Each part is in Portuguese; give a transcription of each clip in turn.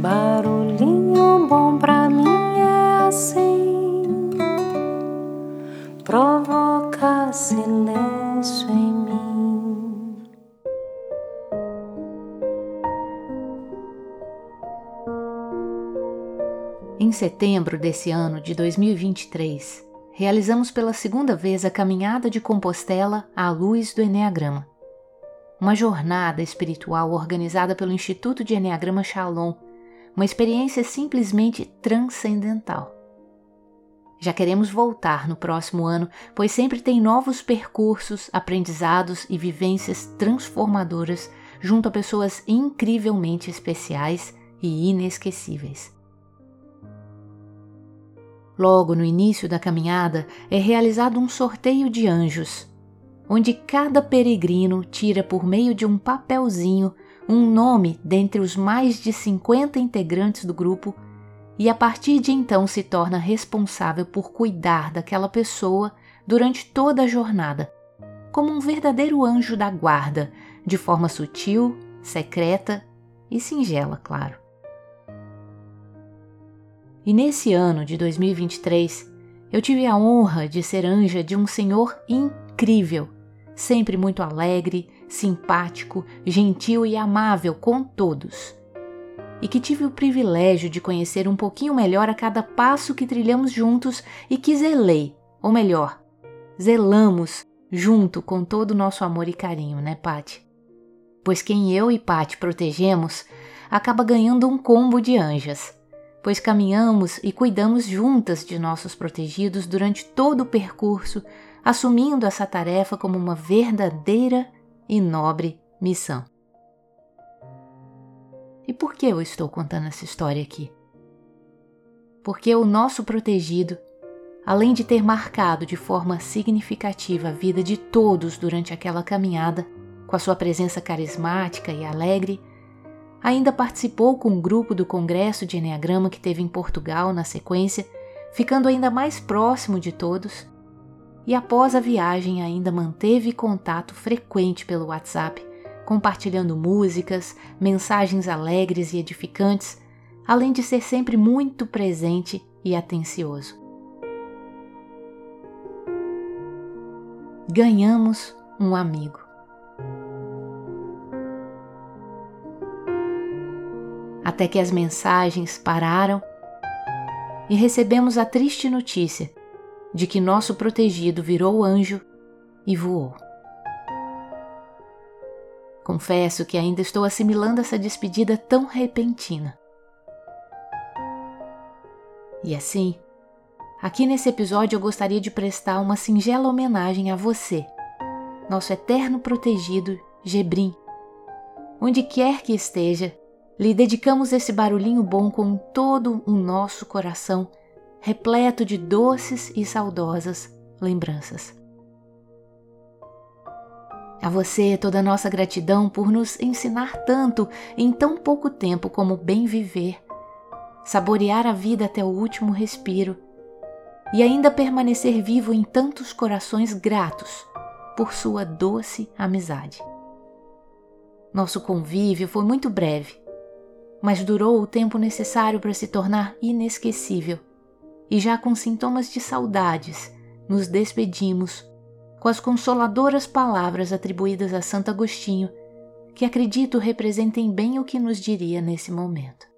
Barulhinho bom pra mim é assim, provoca silêncio em mim. Em setembro desse ano de 2023, realizamos pela segunda vez a caminhada de Compostela à luz do Enneagrama. Uma jornada espiritual organizada pelo Instituto de Enneagrama Shalom, uma experiência simplesmente transcendental. Já queremos voltar no próximo ano, pois sempre tem novos percursos, aprendizados e vivências transformadoras junto a pessoas incrivelmente especiais e inesquecíveis. Logo no início da caminhada é realizado um sorteio de anjos, onde cada peregrino tira por meio de um papelzinho um nome dentre os mais de 50 integrantes do grupo e a partir de então se torna responsável por cuidar daquela pessoa durante toda a jornada, como um verdadeiro anjo da guarda, de forma sutil, secreta e singela, claro. E nesse ano de 2023, eu tive a honra de ser anja de um senhor incrível, sempre muito alegre, simpático, gentil e amável com todos. E que tive o privilégio de conhecer um pouquinho melhor a cada passo que trilhamos juntos e que zelei, ou melhor, zelamos junto com todo o nosso amor e carinho, né, Pati? Pois quem eu e Pati protegemos acaba ganhando um combo de anjas pois caminhamos e cuidamos juntas de nossos protegidos durante todo o percurso, assumindo essa tarefa como uma verdadeira e nobre missão. E por que eu estou contando essa história aqui? Porque o nosso protegido, além de ter marcado de forma significativa a vida de todos durante aquela caminhada, com a sua presença carismática e alegre, Ainda participou com um grupo do Congresso de Enneagrama que teve em Portugal na sequência, ficando ainda mais próximo de todos. E após a viagem, ainda manteve contato frequente pelo WhatsApp, compartilhando músicas, mensagens alegres e edificantes, além de ser sempre muito presente e atencioso. Ganhamos um amigo. até que as mensagens pararam e recebemos a triste notícia de que nosso protegido virou anjo e voou. Confesso que ainda estou assimilando essa despedida tão repentina. E assim, aqui nesse episódio eu gostaria de prestar uma singela homenagem a você, nosso eterno protegido Gebrim. Onde quer que esteja, lhe dedicamos esse barulhinho bom com todo o nosso coração, repleto de doces e saudosas lembranças. A você toda a nossa gratidão por nos ensinar tanto em tão pouco tempo como bem viver, saborear a vida até o último respiro e ainda permanecer vivo em tantos corações gratos por sua doce amizade. Nosso convívio foi muito breve, mas durou o tempo necessário para se tornar inesquecível. E já com sintomas de saudades, nos despedimos com as consoladoras palavras atribuídas a Santo Agostinho, que acredito representem bem o que nos diria nesse momento.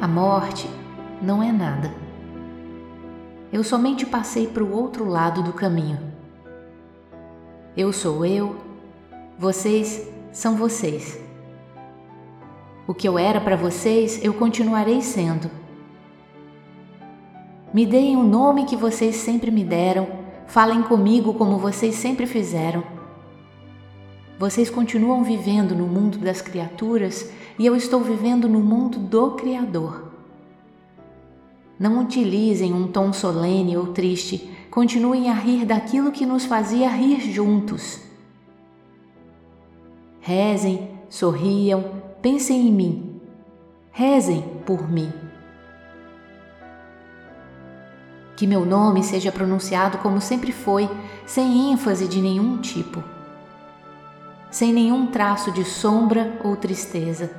A morte não é nada eu somente passei para o outro lado do caminho. Eu sou eu, vocês são vocês. O que eu era para vocês, eu continuarei sendo. Me deem o nome que vocês sempre me deram, falem comigo como vocês sempre fizeram. Vocês continuam vivendo no mundo das criaturas e eu estou vivendo no mundo do Criador. Não utilizem um tom solene ou triste, continuem a rir daquilo que nos fazia rir juntos. Rezem, sorriam, pensem em mim. Rezem por mim. Que meu nome seja pronunciado como sempre foi, sem ênfase de nenhum tipo, sem nenhum traço de sombra ou tristeza.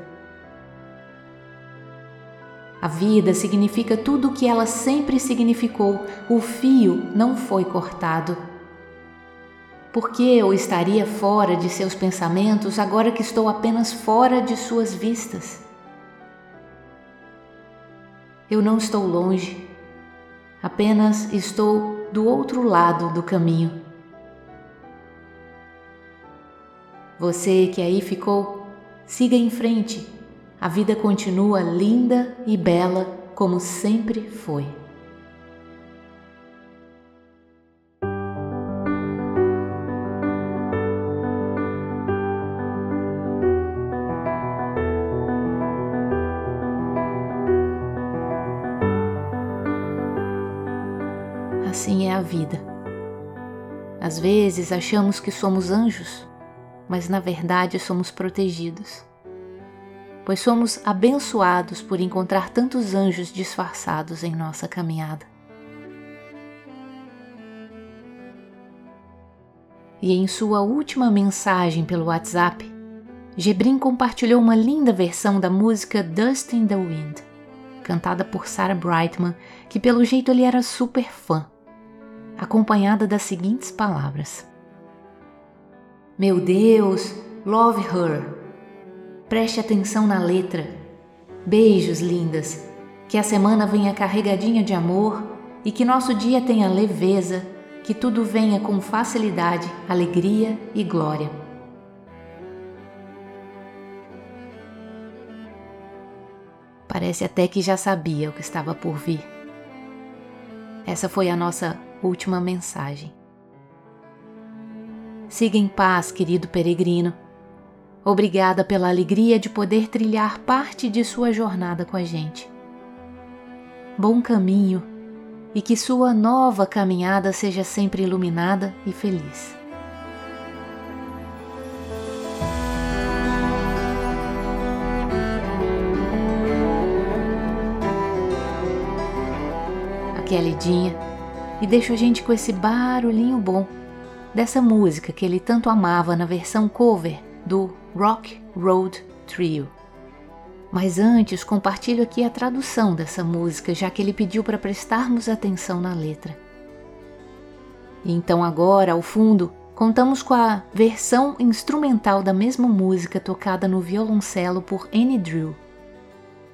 A vida significa tudo o que ela sempre significou, o fio não foi cortado. Por que eu estaria fora de seus pensamentos agora que estou apenas fora de suas vistas? Eu não estou longe, apenas estou do outro lado do caminho. Você que aí ficou, siga em frente. A vida continua linda e bela como sempre foi. Assim é a vida. Às vezes achamos que somos anjos, mas na verdade somos protegidos. Pois somos abençoados por encontrar tantos anjos disfarçados em nossa caminhada. E em sua última mensagem pelo WhatsApp, Gebrim compartilhou uma linda versão da música Dust in the Wind, cantada por Sarah Brightman, que pelo jeito ele era super fã acompanhada das seguintes palavras: Meu Deus, love her. Preste atenção na letra. Beijos, lindas. Que a semana venha carregadinha de amor e que nosso dia tenha leveza, que tudo venha com facilidade, alegria e glória. Parece até que já sabia o que estava por vir. Essa foi a nossa última mensagem. Siga em paz, querido peregrino. Obrigada pela alegria de poder trilhar parte de sua jornada com a gente. Bom caminho e que sua nova caminhada seja sempre iluminada e feliz. Aqui é Lidinha e deixa a gente com esse barulhinho bom dessa música que ele tanto amava na versão cover do Rock Road Trio. Mas antes, compartilho aqui a tradução dessa música, já que ele pediu para prestarmos atenção na letra. Então, agora, ao fundo, contamos com a versão instrumental da mesma música tocada no violoncelo por Annie Drew.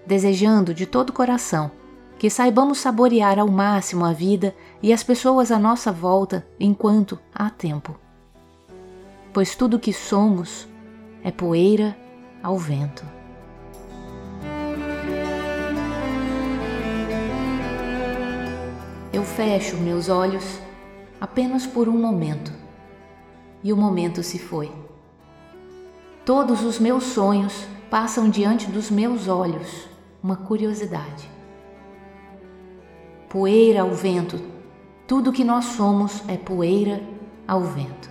Desejando de todo coração que saibamos saborear ao máximo a vida e as pessoas à nossa volta enquanto há tempo. Pois tudo que somos é poeira ao vento. Eu fecho meus olhos apenas por um momento e o momento se foi. Todos os meus sonhos passam diante dos meus olhos, uma curiosidade poeira ao vento. Tudo que nós somos é poeira ao vento.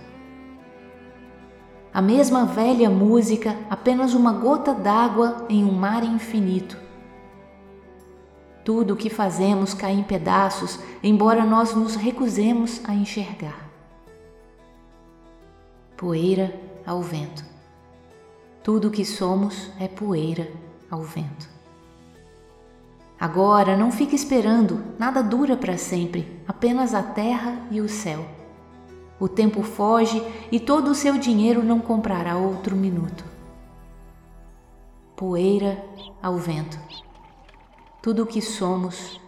A mesma velha música, apenas uma gota d'água em um mar infinito. Tudo o que fazemos cai em pedaços, embora nós nos recusemos a enxergar. Poeira ao vento. Tudo o que somos é poeira ao vento. Agora não fique esperando, nada dura para sempre, apenas a terra e o céu. O tempo foge e todo o seu dinheiro não comprará outro minuto. Poeira ao vento. Tudo o que somos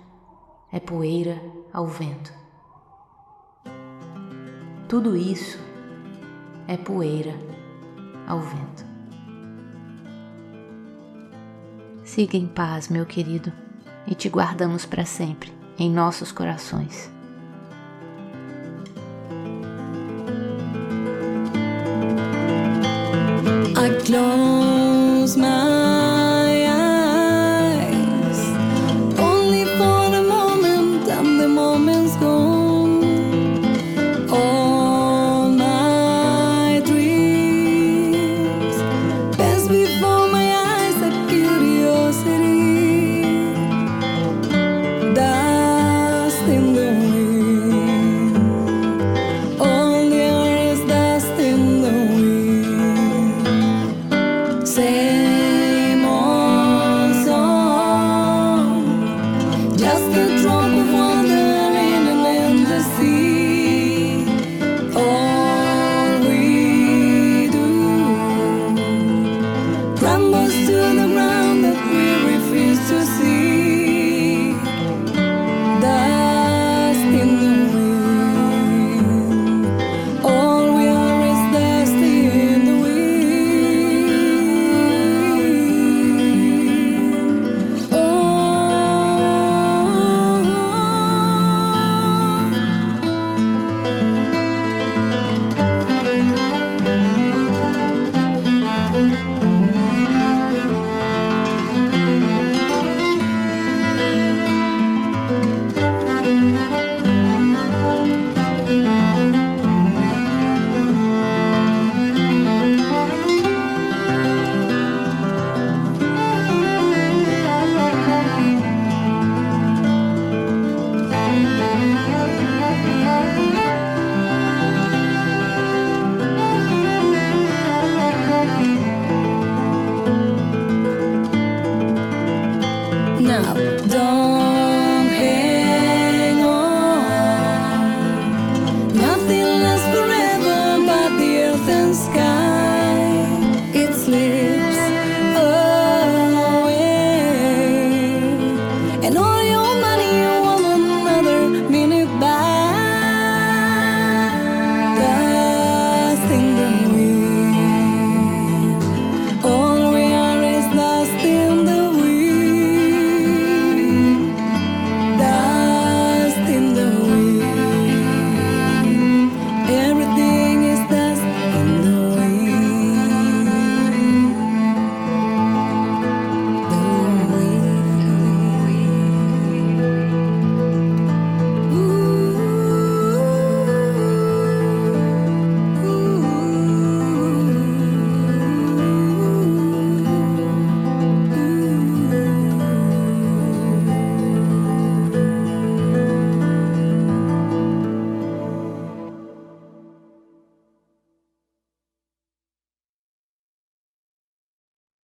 é poeira ao vento. Tudo isso é poeira ao vento. Siga em paz, meu querido e te guardamos para sempre em nossos corações. I close my